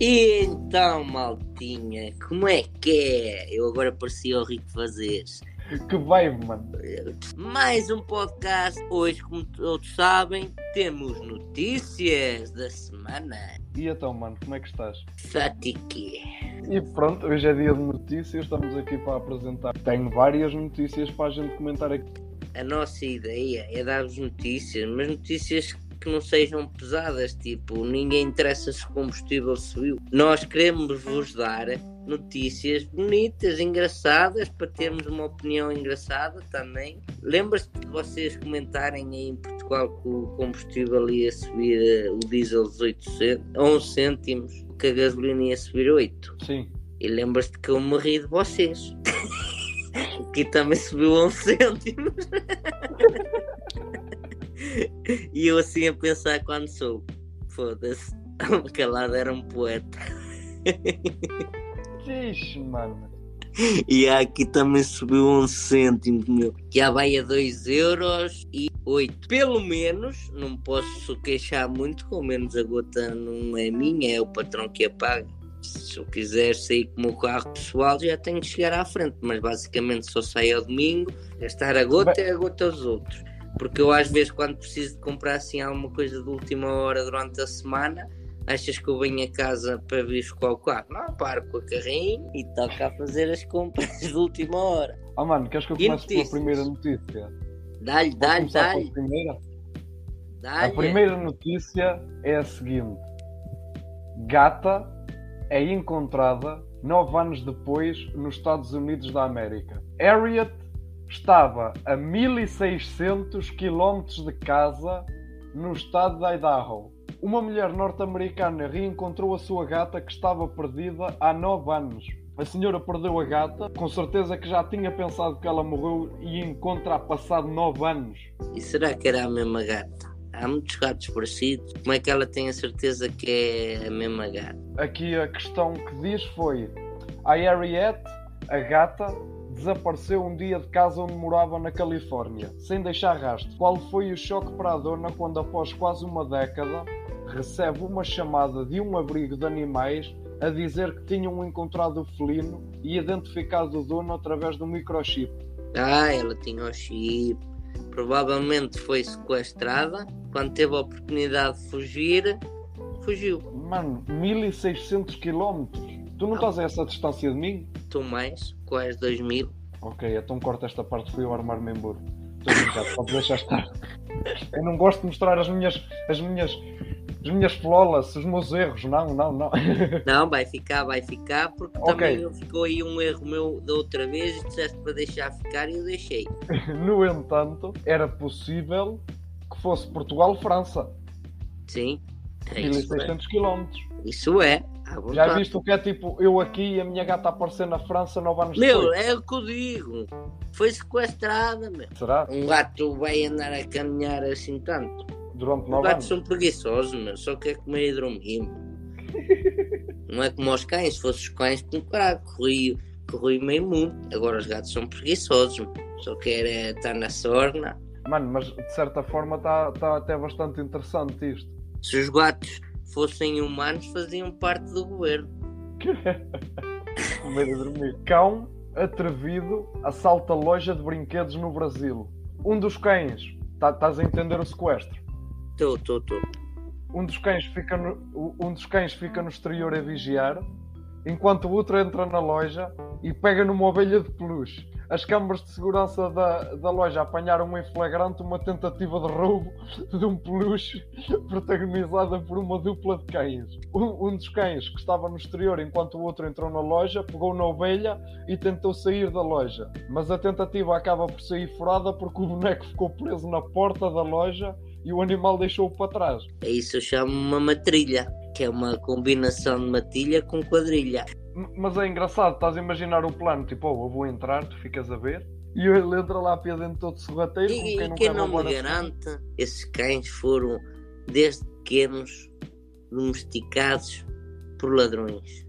E então, maltinha, como é que é? Eu agora parecia o Rico Fazeres. Que vibe, mano. Mais um podcast. Hoje, como todos sabem, temos notícias da semana. E então, mano, como é que estás? Fatique. E pronto, hoje é dia de notícias, estamos aqui para apresentar. Tenho várias notícias para a gente comentar aqui. A nossa ideia é dar-vos notícias, mas notícias que não sejam pesadas, tipo, ninguém interessa se o combustível subiu. Nós queremos vos dar notícias bonitas, engraçadas, para termos uma opinião engraçada também. Lembras-te de vocês comentarem aí em Portugal que o combustível ia subir eh, o diesel 18 cêntimos, 11 cêntimos, que a gasolina ia subir 8? Sim. E lembras-te que eu me ri de vocês. que também subiu 11 cêntimos. e eu assim a pensar quando sou. Foda-se. Calado era um poeta. Ixi, mano. E aqui também subiu 11 cêntimos, meu. Já vai a 2 euros e 8. Pelo menos, não posso queixar muito, com menos a gota não é minha, é o patrão que a paga. Se eu quiser sair com o meu carro pessoal, já tenho que chegar à frente. Mas basicamente só saio ao domingo, gastar a gota é a gota aos outros. Porque eu às vezes quando preciso de comprar assim alguma coisa de última hora durante a semana, achas que eu venho a casa para vir buscar o carro? Não, paro com a carrinho e toca a fazer as compras de última hora. Ah, mano, queres que eu comece pela primeira notícia? Dá-lhe, dá-lhe, dá-lhe. A primeira notícia é a seguinte: Gata é encontrada nove anos depois nos Estados Unidos da América. Harriet estava a 1600 quilómetros de casa no estado de Idaho. Uma mulher norte-americana reencontrou a sua gata que estava perdida há nove anos. A senhora perdeu a gata, com certeza que já tinha pensado que ela morreu e encontra há passado nove anos. E será que era a mesma gata? Há muitos gatos parecidos. Como é que ela tem a certeza que é a mesma gata? Aqui a questão que diz foi: a Harriet, a gata, desapareceu um dia de casa onde morava na Califórnia, sem deixar rastro. Qual foi o choque para a dona quando, após quase uma década, recebe uma chamada de um abrigo de animais a dizer que tinham encontrado o felino e identificado o dono através do microchip? Ah, ela tinha o chip. Provavelmente foi sequestrada. Quando teve a oportunidade de fugir, fugiu. Mano, 1600 quilómetros. Tu não estás a essa distância de mim? Tu mais, quase 2000. Ok, então corta esta parte, fui eu armar-me em burro. Estou a brincar, pode deixar estar. Eu não gosto de mostrar as minhas, as minhas, as minhas flolas, os meus erros. Não, não, não. Não, vai ficar, vai ficar, porque Ok. também ficou aí um erro meu da outra vez e disseste para deixar ficar e eu deixei. No entanto, era possível que fosse Portugal-França. Sim, é isso, é. 1600 quilómetros. Isso é. Já viste o que é tipo eu aqui e a minha gata a aparecer na França nove anos Meu, depois? é o que eu digo. Foi sequestrada, meu. Será? Um gato vai andar a caminhar assim tanto. Durante Os nove gatos anos? são preguiçosos, meu. Só quer comer e dormir. Não é como os cães. Se fossem os cães, com caralho, corria, corria meio mundo. Agora os gatos são preguiçosos, meu. Só querem é estar na sorna. Mano, mas de certa forma está tá até bastante interessante isto. Se os gatos fossem humanos, faziam parte do governo. Comer dormir. Cão atrevido assalta loja de brinquedos no Brasil. Um dos cães, tá- estás a entender o sequestro? Estou, estou, estou. Um dos cães fica no, um dos cães fica no exterior a vigiar, enquanto o outro entra na loja e pega numa ovelha de peluche. As câmaras de segurança da, da loja apanharam em flagrante uma tentativa de roubo de um peluche protagonizada por uma dupla de cães. Um, um dos cães, que estava no exterior enquanto o outro entrou na loja, pegou na ovelha e tentou sair da loja. Mas a tentativa acaba por sair furada porque o boneco ficou preso na porta da loja e o animal deixou-o para trás. É isso eu chamo uma matrilha. Que é uma combinação de matilha com quadrilha. Mas é engraçado, estás a imaginar o plano, tipo, oh, eu vou entrar, tu ficas a ver, e ele entra lá para dentro todo sorrateiro, E, quem e não quem quer não me garante, esses cães foram, desde pequenos, domesticados por ladrões.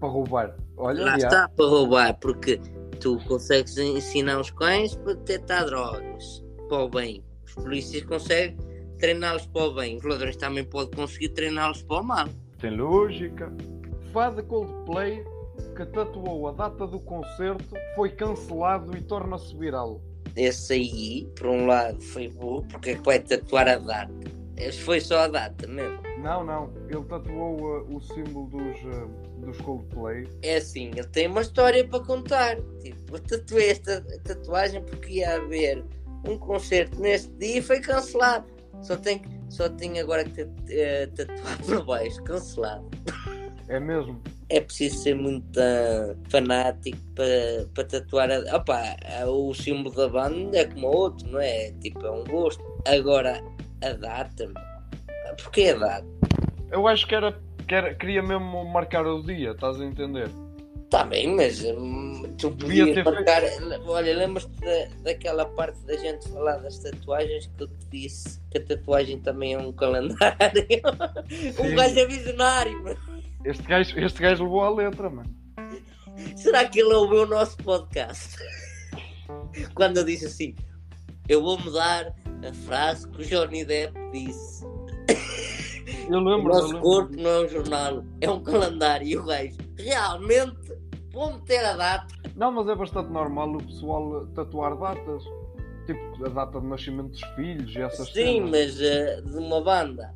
para roubar. Olha, Lá já. está para roubar, porque tu consegues ensinar os cães para detectar drogas, para o bem. Os polícias conseguem treiná-los para o bem. Os ladrões também podem conseguir treiná-los para o mal. tem lógica. Fã de Coldplay que tatuou a data do concerto foi cancelado e torna-se viral. Esse aí, por um lado, foi burro, porque é que vai tatuar a data? Esse foi só a data mesmo. Não, não. Ele tatuou uh, o símbolo dos, uh, dos Coldplay. É assim, ele tem uma história para contar. Tipo, eu tatuei esta tatuagem porque ia haver um concerto neste dia e foi cancelado. Só tem, só tem agora que uh, tatuar por baixo, cancelado. É mesmo? É preciso ser muito uh, fanático para, para tatuar. A, opa, o símbolo da banda é como outro, não é? Tipo, é um gosto. Agora, a data, porquê a data? Eu acho que era, que era queria mesmo marcar o dia, estás a entender? Está bem, mas hum, tu podias marcar. Feito... Olha, lembras-te da, daquela parte da gente falar das tatuagens que eu te disse que a tatuagem também é um calendário? um gajo é visionário, mano. Este gajo, este gajo levou a letra, mano. Será que ele ouviu o nosso podcast? Quando eu disse assim, eu vou mudar a frase que o Johnny Depp disse. Eu lembro, o nosso corpo não é um jornal, é um calendário. E o gajo, realmente, vou meter a data. Não, mas é bastante normal o pessoal tatuar datas. Tipo, a data de nascimento dos filhos e essas Sim, cenas. mas uh, de uma banda.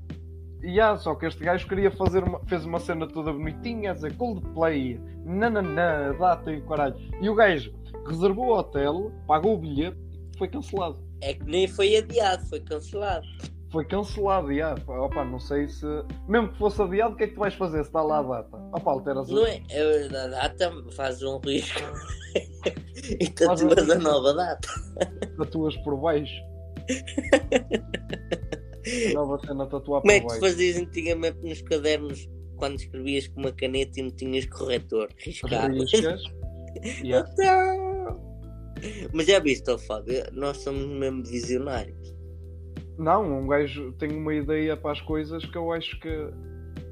E yeah, só que este gajo queria fazer uma, fez uma cena toda bonitinha, a dizer Coldplay, nananã, data e caralho. E o gajo reservou o hotel, pagou o bilhete e foi cancelado. É que nem foi adiado, foi cancelado. Foi cancelado, já. Opa, não sei se. Mesmo que fosse adiado, o que é que tu vais fazer se está lá a data? Opa, alteras Não é? A data faz um risco. e tatuas a nova data. Tatuas por baixo. Nova cena tatuar Como é que tu fazias antigamente nos cadernos quando escrevias com uma caneta e não tinhas corretor? Riscavas. yeah. Então... Mas já viste, oh, Fábio, nós somos mesmo visionários. Não, um gajo tem uma ideia para as coisas que eu acho que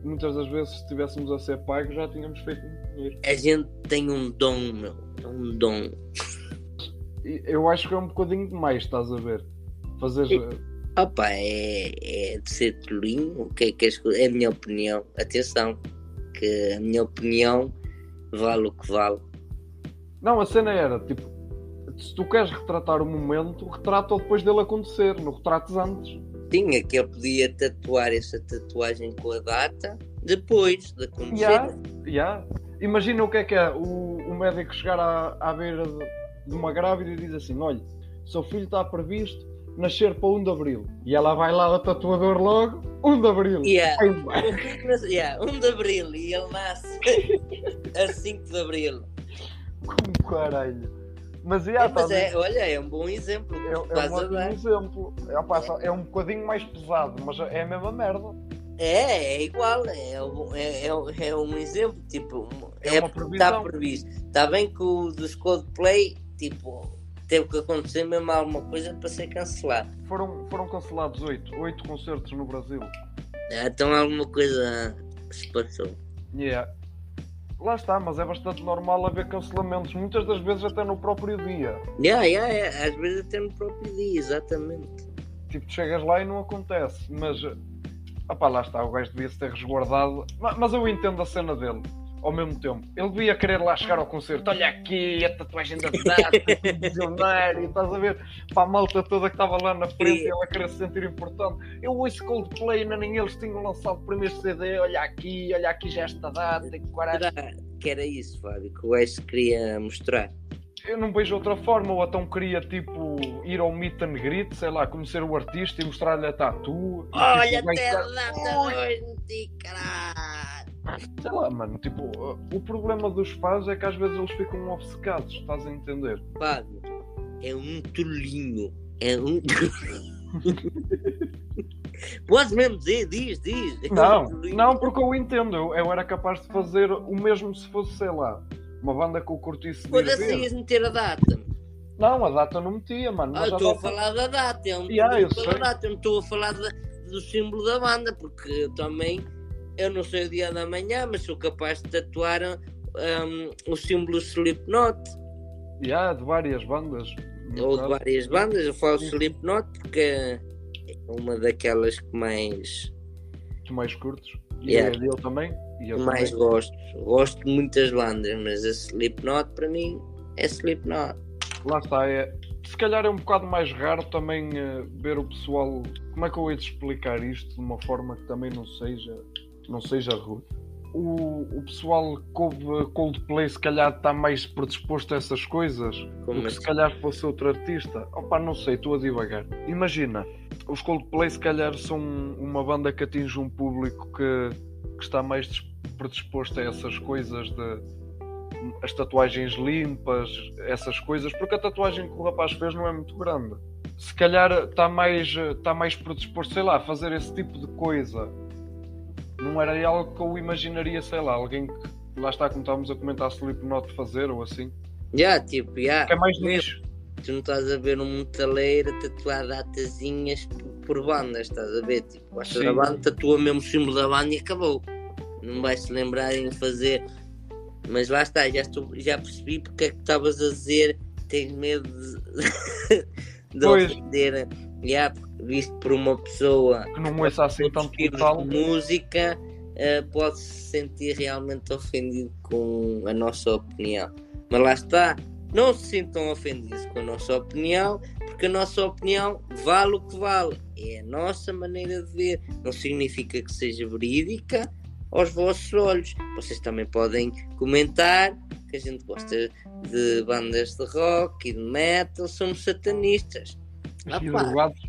muitas das vezes se estivéssemos a ser pagos já tínhamos feito muito dinheiro. A gente tem um dom, meu. Um dom. Eu acho que é um bocadinho demais, estás a ver? Fazer. Opa, é, é de ser tolinho, o que é que é a minha opinião. Atenção, que a minha opinião vale o que vale. Não, a cena era tipo, se tu queres retratar o momento, retrata-o depois dele acontecer, não retrates antes. Tinha que ele podia tatuar essa tatuagem com a data depois de acontecer. Yeah, yeah. Imagina o que é que é o, o médico chegar à, à beira de, de uma grávida e diz assim: olha, seu filho está previsto nascer para 1 de Abril. E ela vai lá ao tatuador logo, 1 de Abril. Yeah. yeah, 1 de Abril e ele nasce a 5 de Abril. Como caralho. Mas, yeah, é, mas é, olha, é um bom exemplo. É, é um ótimo exemplo. É, é um bocadinho mais pesado, mas é a mesma merda. É, é igual, é, é, é, é um exemplo, tipo, é, é está previsto. Está bem que o dos Coldplay, tipo, teve que acontecer mesmo alguma coisa para ser cancelado. Foram, foram cancelados oito, oito concertos no Brasil. É, então alguma coisa se passou. Yeah. Lá está, mas é bastante normal haver cancelamentos, muitas das vezes até no próprio dia. Yeah, yeah, yeah. Às vezes até no próprio dia, exatamente. Tipo, chegas lá e não acontece, mas opá, lá está, o gajo devia se ter resguardado. Mas eu entendo a cena dele ao mesmo tempo. Ele devia querer lá chegar ao concerto. Olha aqui a tatuagem da data, visionário, estás a ver? Para a malta toda que estava lá na frente e ela querer se sentir importante. Eu ouço Coldplay, ainda nem eles tinham lançado o primeiro CD. Olha aqui, olha aqui já esta data. Que, que era isso, Fábio, que o Wes queria mostrar eu não vejo outra forma, ou então queria tipo ir ao meet and greet, sei lá, conhecer o artista e mostrar-lhe a tatu. Olha, tipo, até hoje, caralho! Sei lá, mano, tipo, o problema dos fãs é que às vezes eles ficam obcecados, estás a entender? Fábio, é um tolinho. É um. Podes mesmo dizer, diz, diz. É não, não, porque eu entendo. Eu, eu, era capaz de fazer o mesmo se fosse, sei lá, uma banda que eu curtisse. Foda-se, ias meter a data. Não, a data não metia, mano. Ah, eu estou a, data... a falar da data. Eu não yeah, estou a falar do símbolo da banda, porque eu também eu não sei o dia da manhã, mas sou capaz de tatuar um, o símbolo Slipknot. Já, yeah, de várias bandas. Ou de várias bandas, eu falo. Slipknot porque é uma daquelas que mais. Que mais curtos? E Yeah. eu também. E eu mais também. gosto. Gosto de muitas bandas, mas a Slipknot para mim é Slipknot. Lá está, é. Se calhar é um bocado mais raro também eh, ver o pessoal. Como é que eu hei de explicar isto de uma forma que também não seja, não seja rude? O, o pessoal que ouve Coldplay se calhar está mais predisposto a essas coisas Como do que se assim? calhar fosse outro artista. Opa, não sei, estou a divagar. Imagina, os Coldplay se calhar são uma banda que atinge um público que, que está mais dis- predisposto a essas coisas de as tatuagens limpas, essas coisas, porque a tatuagem que o rapaz fez não é muito grande. Se calhar está mais, está mais predisposto, sei lá, a fazer esse tipo de coisa. Não era algo que eu imaginaria, sei lá, alguém que lá está, como estávamos a comentar, Slipknot fazer ou assim. Já, tipo, já. Que é mais nicho. Tu não estás a ver um metaleiro a tatuar datazinhas por, bandas, estás a ver? Tipo, gostas Sim. da banda, tatua mesmo o símbolo da banda e acabou. Não vais se lembrar em fazer. Mas lá está, já, estou, já percebi porque é que estavas a dizer tens medo de, de ofender. Já, visto por uma pessoa Que não ouça assim metal. de música eh, pode se sentir realmente ofendido com a nossa opinião. Mas lá está, não se sintam ofendidos com a nossa opinião, porque a nossa opinião vale o que vale. É a nossa maneira de ver. Não significa que seja verídica aos vossos olhos. Vocês também podem comentar que a gente gosta de bandas de rock e de metal, somos satanistas. Ah, E drogados.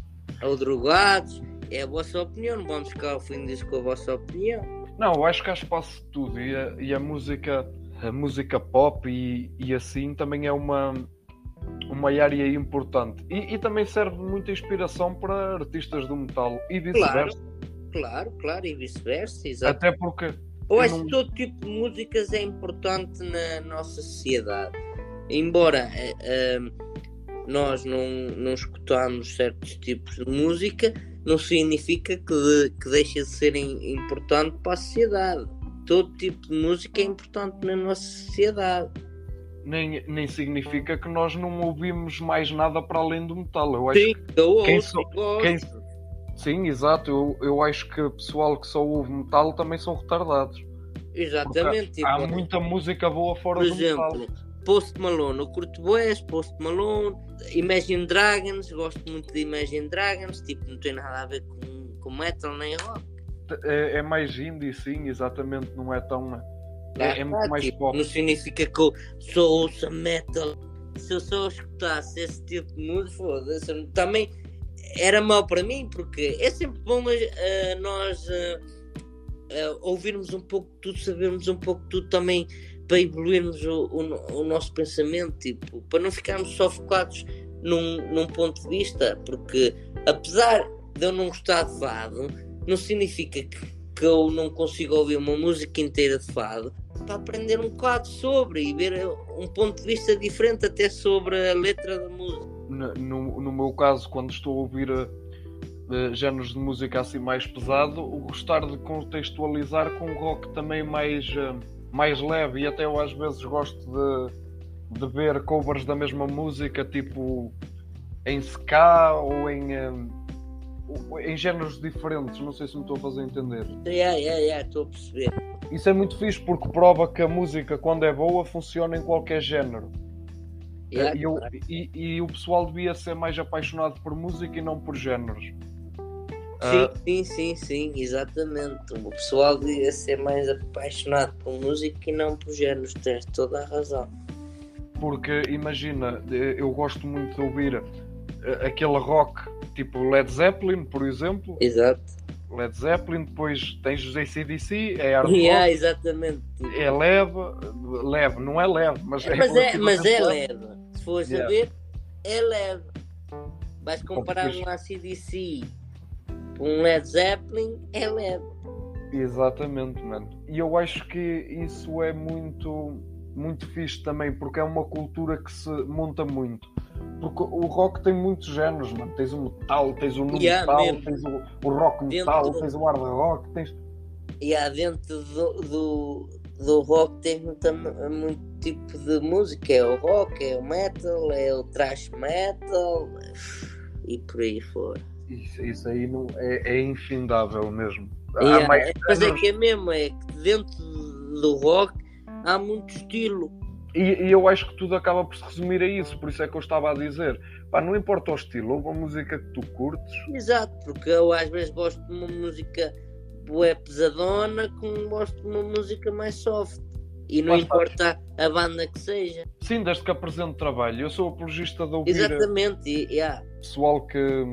ou drogados, é a vossa opinião, não vamos ficar ofendidos com a vossa opinião. Não, eu acho que há espaço de tudo e a, e a música, a música pop e, e assim também é uma, uma área importante. E, e também serve de muita inspiração para artistas do metal e vice-versa. Claro, claro, e vice-versa, exato. Até porque Eu eu acho não- que todo tipo de músicas é importante na nossa sociedade. Embora eh, eh, nós não, não escutamos certos tipos de música, não significa que, que deixa de ser im- importante para a sociedade. Todo tipo de música é importante na nossa sociedade. nem, nem significa que nós não ouvimos mais nada para além do metal. Eu acho Sim, eu quem ouço, quem- Sim, exato. Eu, eu acho que o pessoal que só ouve metal também são retardados. Exatamente. tipo, Há muita música boa fora Por do metal. Post Malone, eu curto boés, Post Malone, Imagine Dragons, gosto muito de Imagine Dragons, tipo, não tem nada a ver com, com metal nem rock. É, é mais indie, sim, exatamente. Não é tão. É, é muito mais tipo, pop. Não significa que eu só ouço metal. Se eu só escutasse esse tipo de música, foda-se, também era mau para mim, porque é sempre bom eh, nós eh, eh, ouvirmos um pouco de tudo, sabermos um pouco de tudo também para evoluirmos o, o o nosso pensamento, tipo, para não ficarmos só focados num, num ponto de vista, porque apesar de eu não gostar de fado, não significa que, que eu não consigo ouvir uma música inteira de fado para aprender um bocado sobre e ver um ponto de vista diferente até sobre a letra da música. No, no, no meu caso, quando estou a ouvir eh, géneros de música assim mais pesado, gostar de contextualizar com rock também mais, eh, mais leve e até eu às vezes gosto de, de ver covers da mesma música, tipo em ska ou em, ou em géneros diferentes, não sei se me estou a fazer entender. Yeah, yeah, yeah, estou a perceber. Isso é muito fixe porque prova que a música, quando é boa, funciona em qualquer género. Yeah, e, eu- e- e o pessoal devia ser mais apaixonado por música e não por géneros. Sim, Ah, sim, sim, sim, exatamente. O pessoal devia ser mais apaixonado por música e não por géneros, tens toda a razão. porque imagina, eh, eu gosto muito de ouvir eh, aquele rock tipo Led Zeppelin, por exemplo. Exato. Led Zeppelin, depois tens os ACDC, é hard Yeah, rock, exatamente. é leve, leve, não é leve, mas é, mas, é, mas é leve. Se fores Yeah. a ver, é leve. Vais comparar depois- um ACDC um Led Zeppelin, é leve. Exatamente, mano. E eu acho que isso é muito, muito fixe também, porque é uma cultura que se monta muito. Porque o rock tem muitos géneros, mano. Tens o metal, tens o nu Yeah, metal, mesmo. tens o, o rock metal, tens o hard rock, tens. E há dentro do, do, do rock tem muito, muito tipo de música. É o rock, é o metal, é o thrash metal e por aí fora. Isso, isso aí não, é, é infindável mesmo. Yeah, mais... Mas é que é mesmo, é que dentro do rock há muito estilo. E, e, eu acho que tudo acaba por se resumir a isso, por isso é que eu estava a dizer. Pá, não importa o estilo, ou a música que tu curtes. Exato, porque eu às vezes gosto de uma música bué pesadona, como gosto de uma música mais soft. E não Mas, importa a banda que seja. Sim, desde que apresente trabalho. Eu sou apologista de ouvir Exatamente, yeah. pessoal que,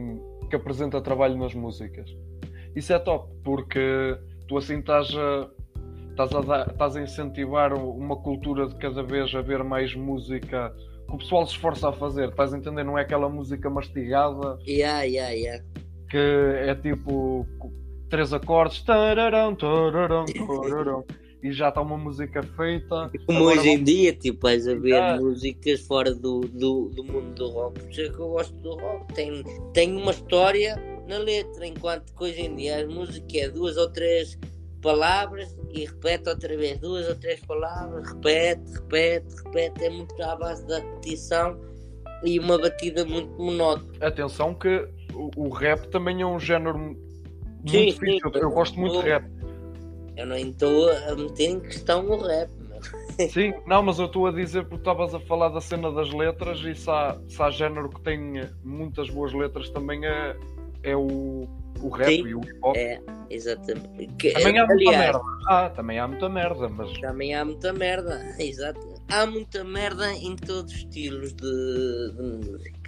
que apresenta trabalho nas músicas. Isso é top, porque tu assim estás a, estás a, dar, estás a incentivar uma cultura de cada vez haver mais música que o pessoal se esforça a fazer. Estás a entender? Não é aquela música mastigada. Yeah, yeah, yeah. Que é tipo três acordes. Tararão, tararão, tararão e já está uma música feita. Como Agora, hoje em dia, tipo, vais a ver ah. músicas fora do, do, do, mundo do rock. Por isso é que eu gosto do rock. Tem, tem uma história na letra, enquanto que hoje em dia a música é duas ou três palavras e repete outra vez duas ou três palavras, repete, repete, repete. É muito à base da repetição e uma batida muito monótona. Atenção que o, o rap também é um género muito sim, difícil. Sim, eu gosto muito de rap eu não estou a meter em questão o rap, Sim, não, mas eu estou a dizer porque estavas a falar da cena das letras e se há, se há género que tem muitas boas letras também é, é o, o rap Sim, e o hip hop. É, exatamente. Que, também há muita merda. Ah, também há muita merda, mas. Também há muita merda, exato. Há muita merda em todos os estilos de, de música.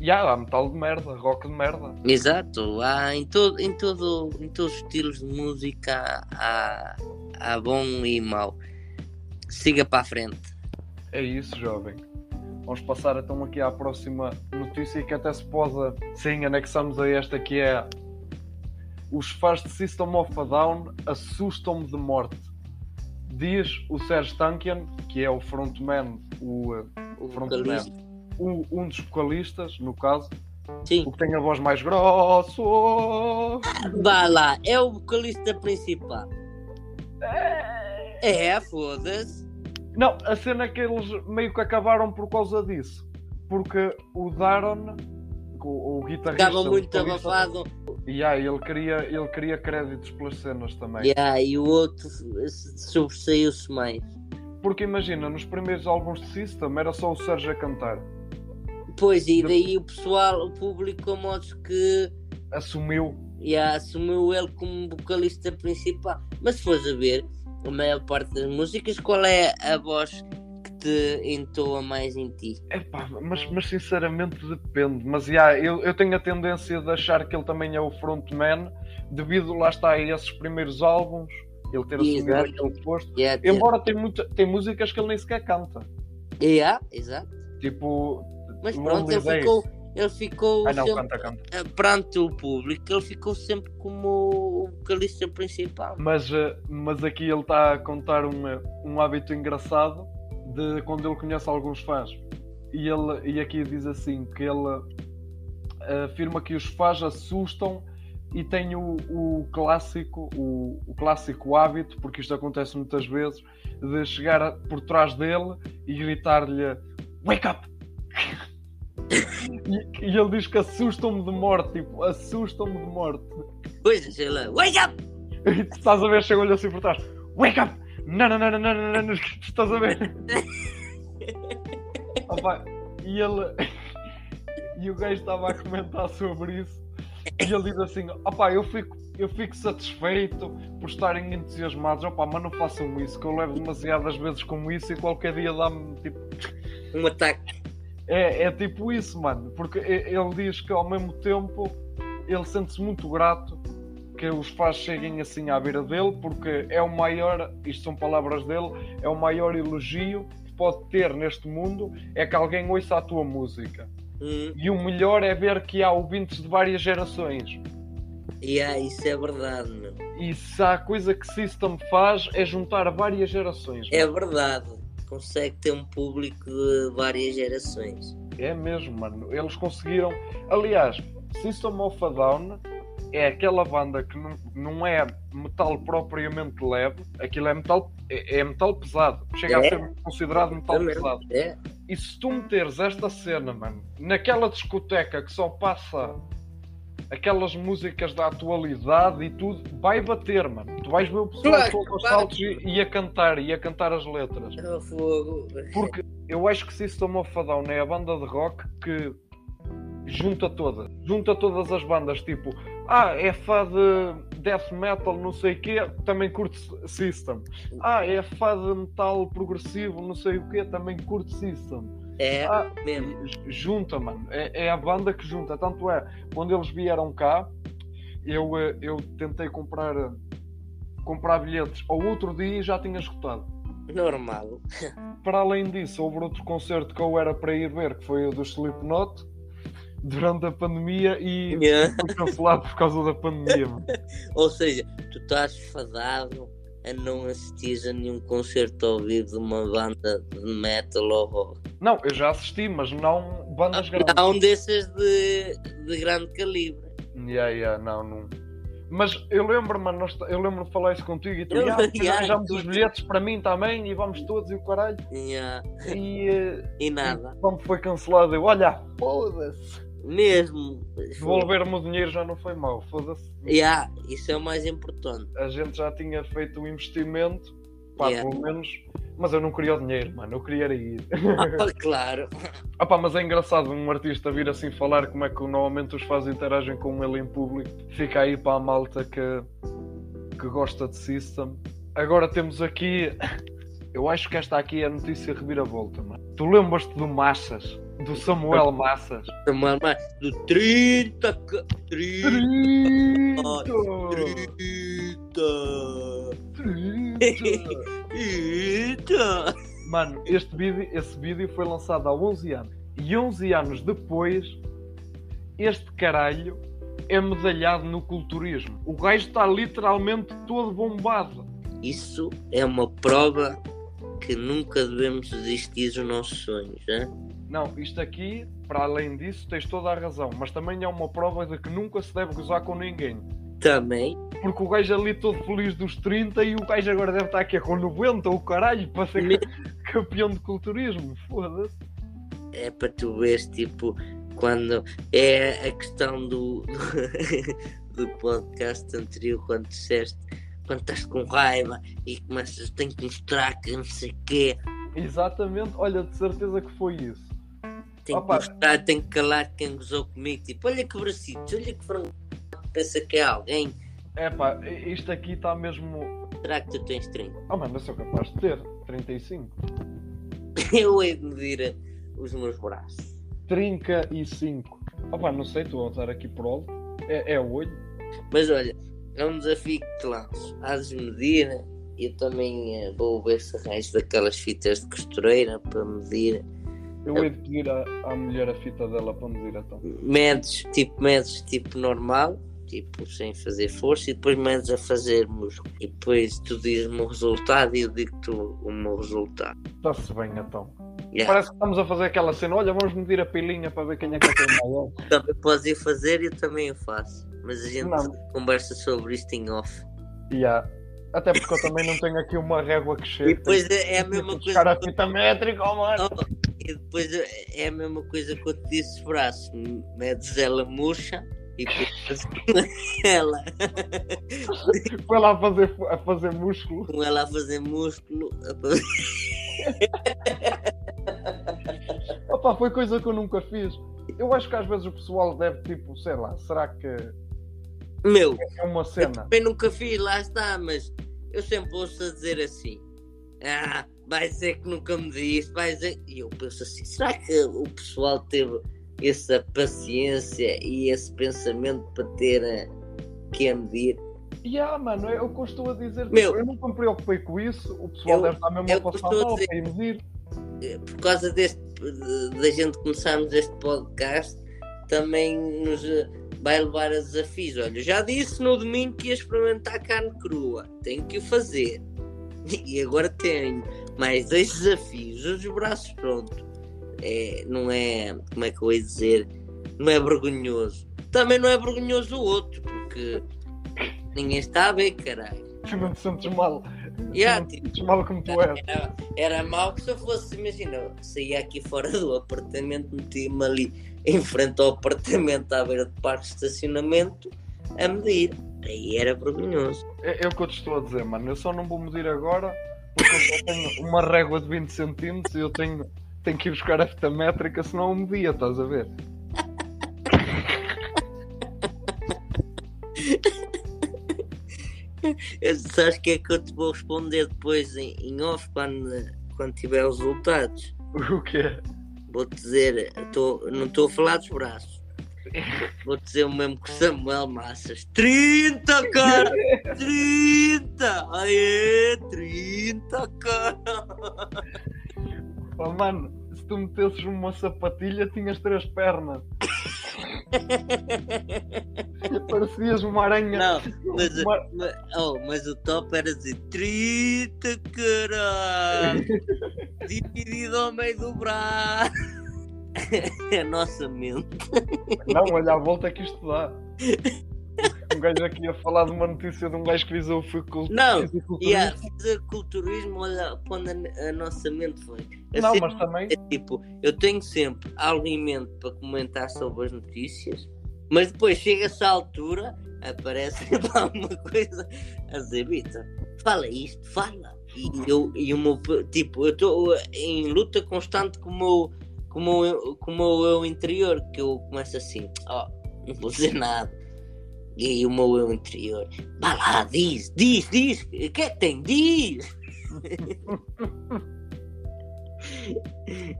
Yeah, há metal de merda, rock de merda. Exato, há em, todo, em, todo, em todos os estilos de música há, há bom e mau. Siga para a frente. É isso, jovem. Vamos passar então aqui à próxima notícia que até se pode. Sim, anexamos a esta que é os fãs de System of a Down assustam-me de morte. Diz o Serge Tankian, que é o frontman, o, o frontman um, um dos vocalistas, no caso, Sim. o que tem a voz mais grossa. Vá lá, é o vocalista principal. É, é foda-se. Não, a cena é que eles meio que acabaram por causa disso. Porque o Daron, o, o guitarrista. Estava muito abafado. E yeah, ele, queria, ele queria créditos pelas cenas também. Yeah, e o outro sobressaiu-se mais. Porque imagina, nos primeiros álbuns de System era só o Sérgio a cantar. Pois, e daí o pessoal, o público, a modos que assumiu. Yeah, assumiu ele como vocalista principal. Mas se fores a ver, a maior parte das músicas, qual é a voz que te entoa mais em ti? Epá, mas, mas sinceramente depende. Mas yeah, eu, eu tenho a tendência de achar que ele também é o frontman, devido lá está a esses primeiros álbuns, ele ter assumido aquele posto. Yeah, Embora tem, muita, tem músicas que ele nem sequer canta. Yeah, exato. Tipo, mas pronto, ele ficou, ele ficou ah, não, sempre, canta, canta. Eh, perante o público, ele ficou sempre como o vocalista principal. Mas, eh, mas aqui ele está a contar um, um hábito engraçado de quando ele conhece alguns fãs. E, ele, e aqui diz assim que ele eh, afirma que os fãs assustam e tem o, o clássico o, o, clássico hábito, porque isto acontece muitas vezes, de chegar por trás dele e gritar-lhe Wake up! E, e, ele diz que assustam-me de morte, tipo, assustam-me de morte. Pois, sei lá, wake up! E tu estás a ver, chegou-lhe assim por trás, wake up! Não, não, não, não, não, não, não, estás a ver? Opa, e ele. E o gajo estava a comentar sobre isso. E ele diz assim: opá, eu fico, eu fico satisfeito por estarem entusiasmados. Opá, mas não façam isso, que eu levo demasiadas vezes com isso e qualquer dia dá-me tipo. Um ataque. É, é tipo isso, mano. Porque ele diz que ao mesmo tempo ele sente-se muito grato que os fãs cheguem assim à beira dele, porque é o maior, isto são palavras dele, é o maior elogio que pode ter neste mundo é que alguém ouça a tua música. Hum. E o melhor é ver que há ouvintes de várias gerações. Yeah, isso é verdade, meu. E se há coisa que System faz é juntar várias gerações. É verdade consegue ter um público de várias gerações. É mesmo, mano. Eles conseguiram. Aliás, System of a Down é aquela banda que não, não é metal propriamente leve, aquilo é metal, é, é metal pesado, chega é. a ser considerado metal é pesado. É. E se tu meteres esta cena, mano, naquela discoteca que só passa aquelas músicas da atualidade e tudo, vai bater, mano. Tu vais ver o pessoal Claro, todo aos claro. saltos e, e a cantar, e a cantar as letras. Fogo. Porque eu acho que System of a Down é a banda de rock que junta todas. Junta todas as bandas, tipo, ah, é fã de death metal, não sei o quê, também curte System. Ah, é fã de metal progressivo, não sei o quê, também curte System. É Ah, mesmo. Junta, mano. É, é a banda que junta. Tanto é, quando eles vieram cá, eu, eh, eu tentei comprar, comprar bilhetes ao outro dia e já tinha escutado. Normal. Para além disso, houve outro concerto que eu era para ir ver, que foi o do Slipknot, durante a pandemia e Yeah. foi cancelado por causa da pandemia. Ou seja, tu estás fadado a não assistir a nenhum concerto ao vivo de uma banda de metal ou rock. Não, eu já assisti, mas não bandas grandes. Há um desses de, de grande calibre. Yeah, yeah, não, não. Mas eu lembro, mano, eu lembro de falar isso contigo e tu Eu- "Ya, depois yeah, arranjamos os bilhetes para mim também e vamos todos e o caralho. Yeah. E, eh, E nada. e quando foi cancelado, eu, olha, foda-se. Mesmo. Devolver-me o dinheiro já não foi mau, foda-se. Yeah, isso é o mais importante. A gente já tinha feito o investimento, pá, Yeah. pelo menos. Mas eu não queria o dinheiro, mano, eu queria ir. Ah, claro. Ah, pá, mas é engraçado um artista vir assim falar como é que normalmente os fãs interagem com ele em público. Fica aí para a malta que, que gosta de System. Agora temos aqui. Eu acho que esta aqui é a notícia reviravolta, mano. Tu lembras-te do Massas? Do Samuel Massas? Chamar mais do 30. ca- 30. Trito! 30. Trito! 30. Mano, este vídeo, esse vídeo foi lançado há 11 anos. E 11 anos depois, este caralho é medalhado no culturismo. O gajo está literalmente todo bombado. Isso é uma prova que nunca devemos desistir dos nossos sonhos. Hein? Não, isto aqui, para além disso, tens toda a razão. Mas também é uma prova de que nunca se deve gozar com ninguém. Também. Porque o gajo ali todo feliz dos 30 e o gajo agora deve estar aqui com 90 ou o caralho para ser Me- campeão de culturismo. Foda-se. É para tu veres, tipo, quando é a questão do, do, do podcast anterior, quando disseste, quando estás com raiva e começas, tenho que mostrar que não sei o quê, Exatamente, olha, de certeza que foi isso. Tenho Opa. que mostrar, tenho que calar quem gozou comigo, tipo, olha que bracitos, olha que frango, pensa que é alguém, É pá, isto aqui está mesmo. será que tu tens 30? Oh mano, eu sou capaz de ter 35. Eu hei de medir os meus braços. 35. Oh pá, não sei, estou a usar aqui por alto. É, é o olho. Mas olha, é um desafio que te lanço. Hás de medir. Eu também eh, vou ver se arranjo daquelas fitas de costureira para medir. Eu hei de pedir à, à mulher a fita dela para medir então. Medes, tipo, medes tipo normal, tipo sem fazer força, e depois medes a fazer músculo. E depois tu dizes-me o resultado e eu digo-te o meu resultado. Está-se bem então. Yeah. Parece que estamos a fazer aquela cena. Olha, vamos medir a pilinha para ver quem é que tem maior. Também podes ir fazer e eu também o faço. Mas a gente Não. conversa sobre isto em off. Yeah. Até porque eu também não tenho aqui uma régua que chegue. E depois é é a mesma que buscar coisa. a fita métrica, oh, mano. Oh, depois é a mesma coisa que eu te disse braço. Medes ela murcha e depois com ela, Foi lá fazer, a fazer músculo. com ela a fazer músculo. Opa, foi coisa que eu nunca fiz. Eu acho que às vezes o pessoal deve, tipo, sei lá, será que Meu, é uma eu cena? também nunca fiz, lá está, mas eu sempre ouço a dizer assim. Ah, vai dizer que nunca me disse, vai dizer. E eu penso assim, será que o pessoal teve essa paciência e esse pensamento para ter eh, que a medir? E ah, mano, é eu a dizer. Meu. eu nunca me preocupei com isso. O pessoal Eu- deve estar mesmo é a passar mal para ir medir. Eh, por causa deste da gente começarmos este podcast também nos eh, vai levar a desafios. Olha, já disse no domingo que ia experimentar carne crua, tenho que o fazer. E agora tenho mais dois desafios, os braços pronto. É, não é, como é que eu ia dizer, não é vergonhoso. Também não é vergonhoso o outro, porque ninguém está a ver, caralho. Tu não te sentes mal Yeah, não tipo, te sentes mal como tu és. Era, era mau que se eu fosse, imagina, saía aqui fora do apartamento, metia-me ali em frente ao apartamento à beira do parque de estacionamento a medir. Aí era vergonhoso. É, é o que eu te estou a dizer, mano. Eu só não vou medir agora eu tenho uma régua de 20 centímetros e eu tenho, tenho que ir buscar a fita métrica, senão eu media, estás a ver? Sabes o que é que eu te vou responder depois em, em off quando, quando tiver os resultados? O quê? Vou-te dizer, tô- não estou a falar dos braços. Vou-te dizer o mesmo que o Samuel Massas. 30, cara! 30! Aê, 30, cara! Oh, mano, se tu metesses uma sapatilha, tinhas três pernas. Parecias uma aranha. Não, mas, Uma- mas, oh, mas o top era dizer 30, caralho! Dividido ao meio do braço! É a nossa mente. Não, olha a volta que isto dá. Um gajo aqui a falar de uma notícia de um gajo que visou o fisiculturismo. Não, E a fisiculturismo, olha quando a, a nossa mente foi. Eu Não, sempre- mas também. é tipo, eu tenho sempre algo em mente para comentar sobre as notícias, mas depois chega-se à altura, aparece lá uma coisa a dizer, Vitor, fala isto, fala. E eu, e o meu, tipo, eu estou em luta constante com o meu, com o meu, eu- com o meu eu interior, que eu começo assim, ó, não vou dizer nada. E aí o meu eu interior, vá lá, diz, diz, diz, o que é que tem? Diz!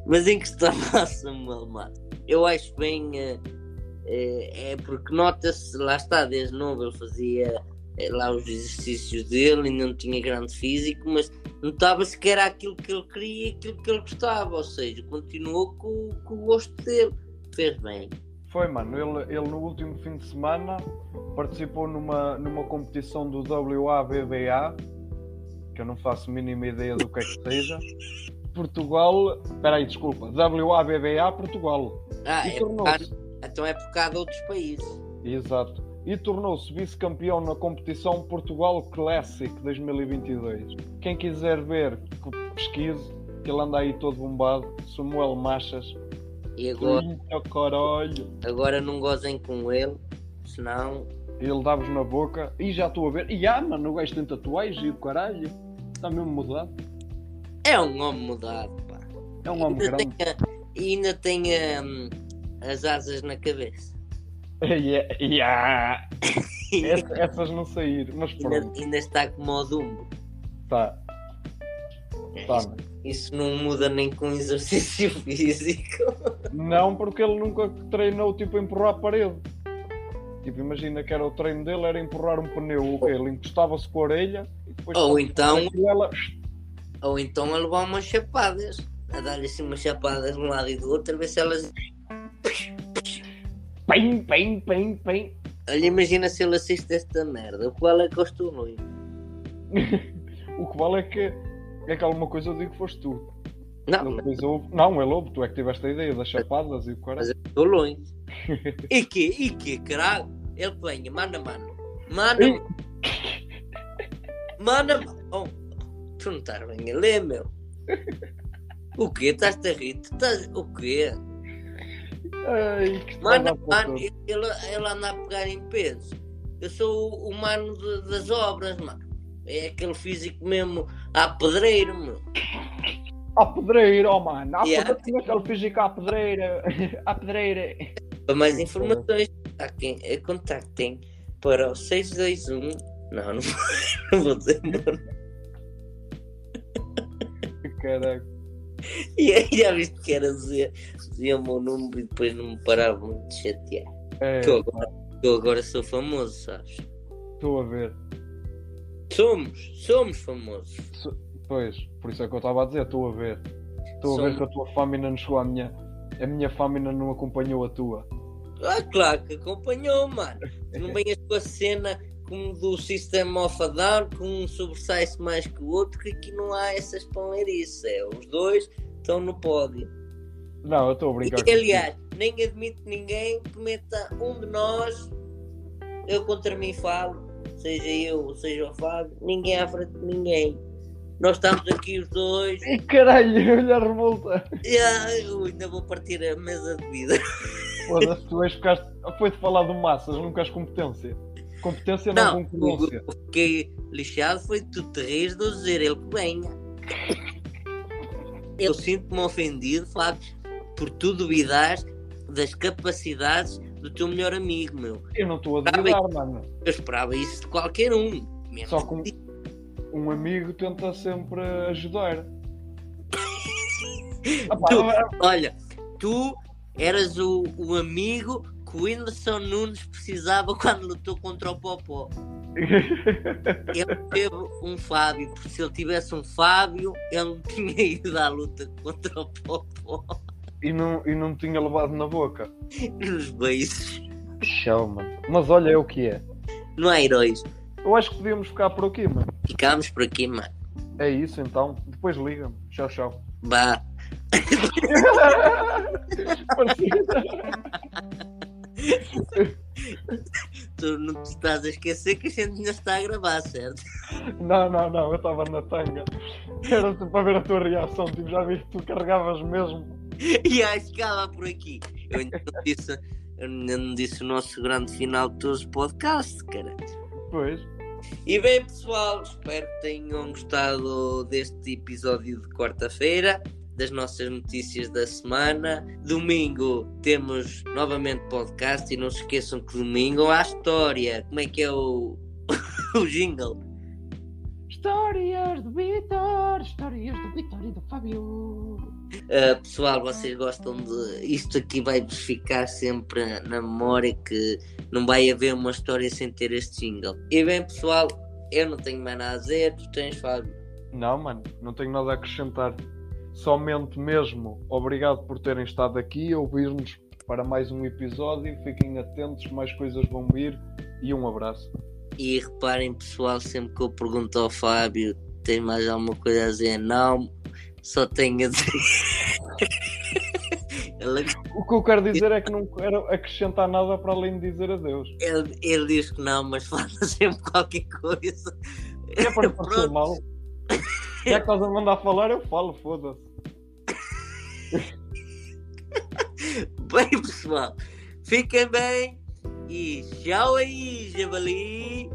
Mas em questão a Samuel Mato, eu acho bem. eh, é porque nota-se, lá está, desde novo ele fazia eh, lá os exercícios dele, ainda não tinha grande físico, mas notava-se que era aquilo que ele queria e aquilo que ele gostava, ou seja, continuou com, com o gosto dele. Fez bem. Foi, mano. Ele, ele no último fim de semana participou numa, numa competição do WABBA, que eu não faço a mínima ideia do que é que seja. Portugal. Espera aí, desculpa. WABBA Portugal. Ah, E é por causa- então é por causa de outros países. Exato. E tornou-se vice-campeão na competição Portugal Classic 2022. Quem quiser ver, pesquise, que ele anda aí todo bombado. Samuel Machas. E agora, caralho. agora não gozem com ele, senão. Ele dá-vos na boca e já estou a ver. E ah, mano, o gajo tem tatuagens e o caralho. Está mesmo mudado. É um homem mudado, pá. É um homem ainda grande. tem, a- ainda tem hum, as asas na cabeça. Yeah, yeah. Essa- Essas não sair, mas ainda, pronto. ainda está como o Dumbo. Tá, tá. Isso, isso não muda nem com exercício físico. Não, porque ele nunca treinou tipo a empurrar a parede. Tipo, imagina que era o treino dele, era empurrar um pneu. O quê? Ele encostava-se com a orelha e depois. Ou então, ela... ou então a levar umas chapadas. A dar-lhe assim umas chapadas de um lado e do outro, a ver se elas. Pim, pim, pim, pim. Olha, imagina se ele assiste esta merda. Qual é que eu estou? O que vale é que é que alguma coisa eu digo que foste tu. Não, Ele mas ouve. Não, ele ouve, tu é que tiveste a ideia das chapadas e o mas caralho. eu estou longe. E que? E que, caralho? Ele venha, manda, mano. Manda, manda. Oh, tu não estás bem a ler, meu. O quê? Estás-te a rir? Estás... O quê? Ai, que Mano, a mano, ele, ele anda a pegar em peso. Eu sou o, o mano de- das obras, mano. É aquele físico mesmo à pedreiro, meu. À pedreira, oh mano. À Yeah. pedreira, aquele físico à pedreira. À pedreira. Para mais informações, contactem, eh, contactem para o 621. Não, não, não vou dizer, mano. Caraca. E aí já viste que era dizer, dizia o meu número e depois não me paravam de chatear. É, Que eu agora, que eu agora sou famoso, sabes? estou a ver. Somos, somos famosos. Pois, por isso é que eu estava a dizer, estou a ver. Estou a ver que a tua fama ainda não chegou à minha. A minha fama ainda não acompanhou a tua. Ah, claro que acompanhou, mano. Tu não venhas com a cena como do System of a Down, que um sobressai-se mais que o outro, que aqui não há essas panleirices. É, os dois estão no pódio. Não, eu estou a brincar. E, aliás, nem admito ninguém que meta um de nós, eu contra mim falo, seja eu, seja o Fábio, ninguém à frente de ninguém. nós estamos aqui os dois. E caralho, olha a revolta. Yeah, eu ainda vou partir a mesa de vida. Foda-se, tu és ficaste. Foi-te falar do massas, nunca has competência. Competência não, Não, concorrência. o que eu fiquei lixado foi tu te rires de eu dizer ele que venha. Eu sinto-me ofendido, Flávio, por tu duvidares das capacidades do teu melhor amigo, meu. Eu não estou a duvidar, mano. Eu esperava isso de qualquer um. Só de ti. Um amigo tenta sempre ajudar. Tu- Olha, tu eras o, o amigo que o Whindersson Nunes precisava quando lutou contra o Popó. Ele teve um Fábio, porque se ele tivesse um Fábio, ele não tinha ido à luta contra o Popó e, não, e não tinha levado na boca. nos beijos. Chão, mano. Mas olha, é o que é. Não há heróis. Eu acho que podíamos ficar por aqui, mano. Ficámos por aqui, mano. É isso então. Depois liga-me. Tchau, tchau. Vá. Tu não te estás a esquecer que a gente ainda está a gravar, certo? não, não, não. Eu estava na tanga. Era para ver a tua reação. Tipo, já vi que tu carregavas mesmo. E que ficava por aqui. Eu ainda não disse, ainda não disse o nosso grande final de todos os podcasts, cara. Pois. E bem, pessoal, espero que tenham gostado deste episódio de quarta-feira, das nossas notícias da semana. Domingo temos novamente podcast e não se esqueçam que domingo há história. Como é que é o, o jingle? Histórias do Vitor, histórias do Vitor e do Fábio. Uh, pessoal, vocês gostam de. Isto aqui vai-vos ficar sempre na memória que não vai haver uma história sem ter este jingle. E bem, pessoal, eu não tenho mais nada a dizer, tu tens, Fábio. Não, mano, não tenho nada a acrescentar. Somente mesmo obrigado por terem estado aqui a ouvir-nos para mais um episódio. Fiquem atentos, mais coisas vão vir e um abraço. E reparem, pessoal, sempre que eu pergunto ao Fábio, tem mais alguma coisa a dizer? Não, só tenho a dizer. ele, O que eu quero dizer é que não quero acrescentar nada para além de dizer adeus. ele, ele diz que não, mas fala sempre qualquer coisa. É para parecer Pronto. mal. Já que estás a mandar falar, eu falo, foda-se. Bem, pessoal, fiquem bem e tchau aí, javali.